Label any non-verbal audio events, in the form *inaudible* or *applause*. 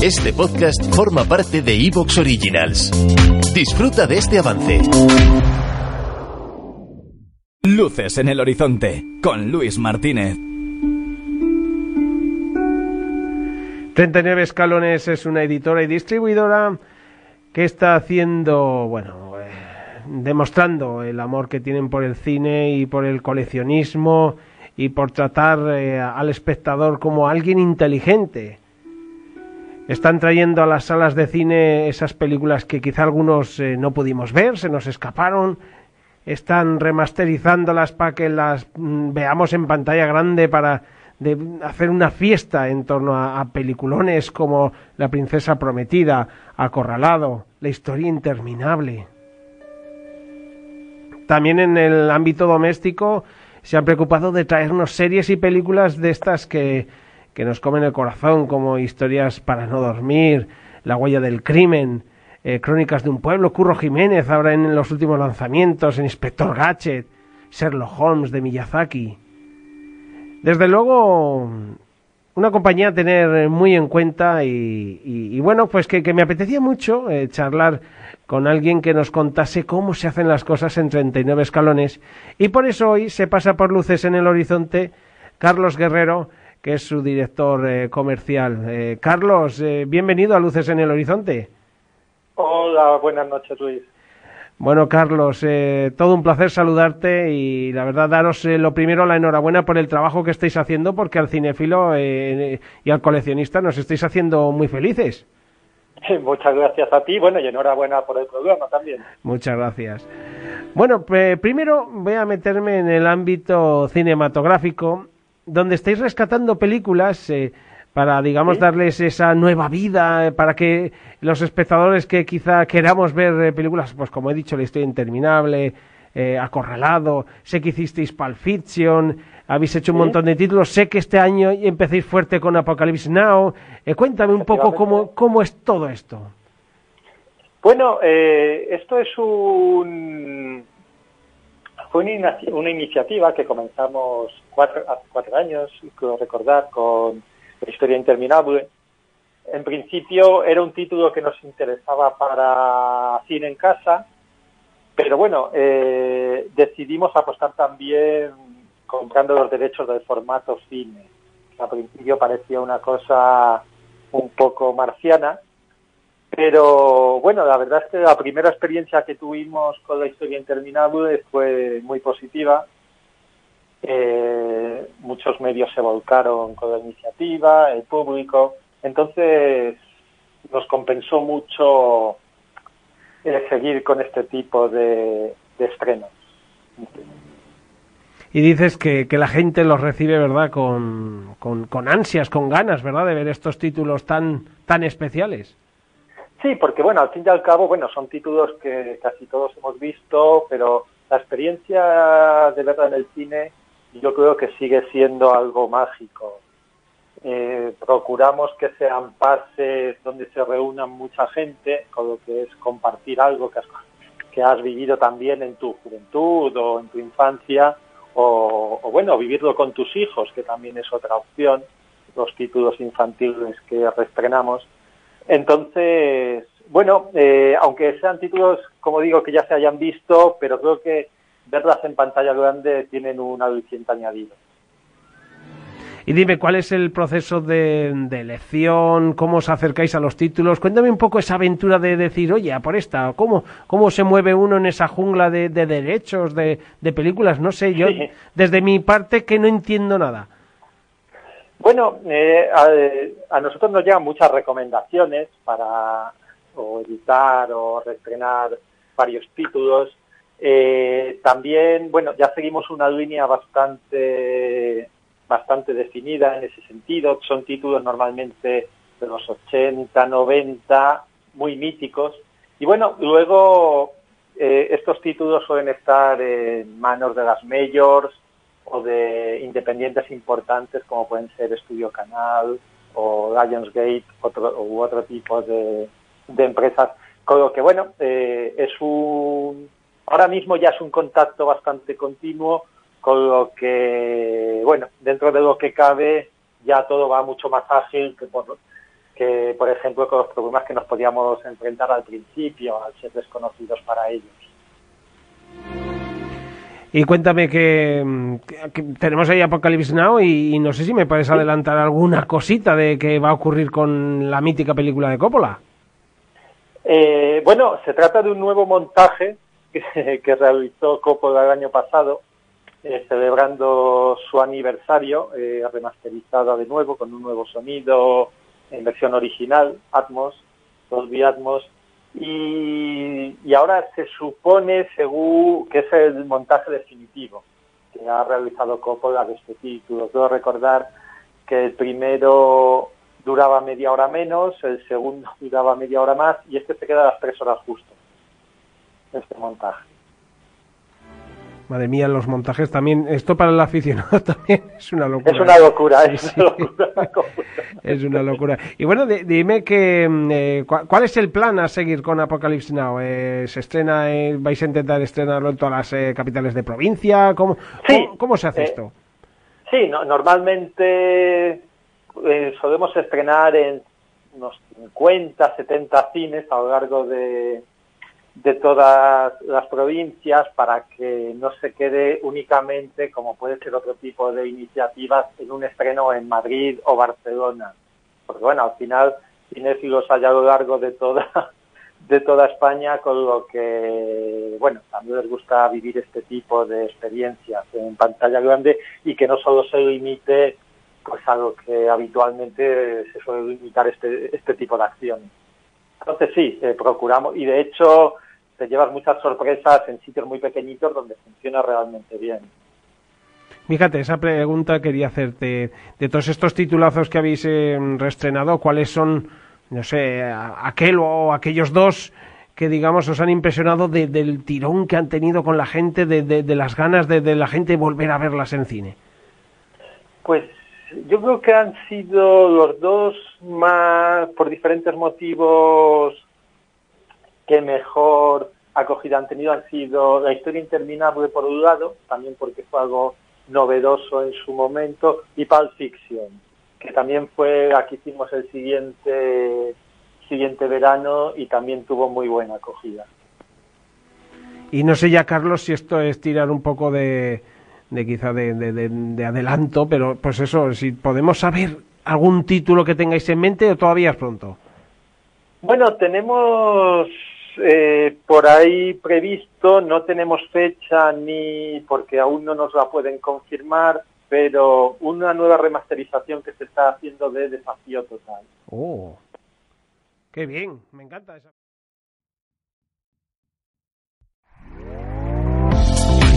Este podcast forma parte de Evox Originals. Disfruta de este avance. Luces en el horizonte con Luis Martínez. 39 Escalones es una editora y distribuidora que está haciendo, bueno, eh, demostrando el amor que tienen por el cine y por el coleccionismo y por tratar eh, al espectador como alguien inteligente están trayendo a las salas de cine esas películas que quizá algunos eh, no pudimos ver, se nos escaparon. Están remasterizándolas para que las mm, veamos en pantalla grande para hacer una fiesta en torno a, peliculones como La princesa prometida, Acorralado, La historia interminable. También en el ámbito doméstico se han preocupado de traernos series y películas de estas que que nos comen el corazón, como historias para no dormir, La huella del crimen, eh, Crónicas de un pueblo, Curro Jiménez, ahora en los últimos lanzamientos, en Inspector Gadget, Sherlock Holmes de Miyazaki. Desde luego, una compañía a tener muy en cuenta y, bueno, pues que, me apetecía mucho eh, charlar con alguien que nos contase cómo se hacen las cosas en 39 escalones y por eso hoy se pasa por luces en el horizonte Carlos Guerrero, que es su director eh, comercial. Eh, Carlos, eh, bienvenido a Luces en el Horizonte. Hola, buenas noches, Luis. Bueno, Carlos, todo un placer saludarte y la verdad daros lo primero la enhorabuena por el trabajo que estáis haciendo porque al cinéfilo y al coleccionista nos estáis haciendo muy felices. *laughs* Muchas gracias a ti, bueno, y enhorabuena por el programa también. Muchas gracias. Bueno, primero voy a meterme en el ámbito cinematográfico donde estáis rescatando películas eh, para, digamos, darles esa nueva vida, eh, para que los espectadores que quizá queramos ver eh, películas, pues como he dicho, La historia interminable, Acorralado, sé que hicisteis Pulp Fiction, habéis hecho un montón de títulos, sé que este año empecéis fuerte con Apocalypse Now. cuéntame un poco cómo, cómo es todo esto. Bueno, esto es un una, iniciativa que comenzamos cuatro, hace cuatro años, creo recordar, con la historia interminable. En principio era un título que nos interesaba para cine en casa, pero bueno, eh, decidimos apostar también comprando los derechos del formato cine. Al principio parecía una cosa un poco marciana, pero bueno, la verdad es que la primera experiencia que tuvimos con la historia interminable fue muy positiva. Eh, muchos medios se volcaron con la iniciativa, el público. Entonces nos compensó mucho eh, seguir con este tipo de, estrenos. Y dices que, que, la gente los recibe, ¿verdad? Con, con, con ansias, con ganas, ¿verdad? De ver estos títulos tan, tan especiales. Sí, porque bueno, al fin y al cabo, bueno, son títulos que casi todos hemos visto, pero la experiencia de verla en el cine yo creo que sigue siendo algo mágico. Eh, procuramos que sean pases donde se reúnan mucha gente, con lo que es compartir algo que has, que has vivido también en tu juventud o en tu infancia, o, o bueno, vivirlo con tus hijos, que también es otra opción, los títulos infantiles que reestrenamos entonces, bueno, eh, aunque sean títulos, como digo, que ya se hayan visto, pero creo que verlas en pantalla grande tienen un aliciente añadido. Y dime, ¿cuál es el proceso de, elección? ¿Cómo os acercáis a los títulos? Cuéntame un poco esa aventura de decir, oye, a por esta, ¿cómo, cómo se mueve uno en esa jungla de, derechos, de, películas? No sé, yo desde mi parte que no entiendo nada. Bueno, eh, a, nosotros nos llegan muchas recomendaciones para editar o reestrenar varios títulos. Eh, también, bueno, ya seguimos una línea bastante, bastante definida en ese sentido. Son títulos normalmente de los 80, 90, muy míticos. Y bueno, luego eh, estos títulos suelen estar en manos de las majors, o de independientes importantes como pueden ser Estudio Canal o Lionsgate otro, u otro tipo de, empresas. Con lo que, bueno, eh, es un. Ahora mismo ya es un contacto bastante continuo, con lo que, bueno, dentro de lo que cabe, ya todo va mucho más ágil que, por, que, por ejemplo, con los problemas que nos podíamos enfrentar al principio, al ser desconocidos para ellos. Y cuéntame que, tenemos ahí Apocalypse Now y, no sé si me puedes adelantar alguna cosita de qué va a ocurrir con la mítica película de Coppola. Eh, bueno, se trata de un nuevo montaje que, *laughs* realizó Coppola el año pasado, eh, celebrando su aniversario, eh, remasterizada de nuevo con un nuevo sonido en versión original, Atmos, Dolby Atmos, y, ahora se supone según que es el montaje definitivo que ha realizado Coppola de este título. Quiero recordar que el primero duraba media hora menos, el segundo *laughs* duraba media hora más y este se queda a las tres horas justo, este montaje. Madre mía, los montajes también, esto para el aficionado *laughs* también es una locura. Es una locura, es una *laughs* locura. es una locura. Y bueno, dime que, mm, eh, ¿cuál es el plan a seguir con Apocalypse Now? Eh, ¿Se estrena, eh, vais a intentar estrenarlo en todas las capitales de provincia? ¿Cómo, cómo, se hace esto? Sí, normalmente solemos estrenar en unos 50, 70 cines a lo largo de, de todas las provincias para que no se quede únicamente, como puede ser otro tipo de iniciativas, en un estreno en Madrid o Barcelona. Porque bueno, al final cinéfilos hay a lo largo de toda de toda España, con lo que, bueno, también les gusta vivir este tipo de experiencias en pantalla grande y que no solo se limite pues a lo que habitualmente se suele limitar este, este tipo de acciones. Entonces sí, eh, procuramos, y de hecho te llevas muchas sorpresas en sitios muy pequeñitos donde funciona realmente bien. Fíjate, esa pregunta quería hacerte. De todos estos titulazos que habéis eh, reestrenado, ¿cuáles son, no sé, aquel o aquellos dos que, digamos, os han impresionado del tirón que han tenido con la gente, de, las ganas de, de, la gente volver a verlas en cine? Pues yo creo que han sido los dos más, por diferentes motivos, que mejor acogida han tenido han sido La historia interminable por un lado, también porque fue algo novedoso en su momento, y Pulp Fiction, que también fue, aquí hicimos el siguiente, siguiente verano y también tuvo muy buena acogida. Y no sé ya, Carlos, si esto es tirar un poco de, de quizá de, de adelanto, pero pues eso, si podemos saber algún título que tengáis en mente o todavía es pronto. Bueno, tenemos eh, por ahí previsto, no tenemos fecha ni porque aún no nos la pueden confirmar, pero una nueva remasterización que se está haciendo de Desafío Total. Oh, qué bien, me encanta esa.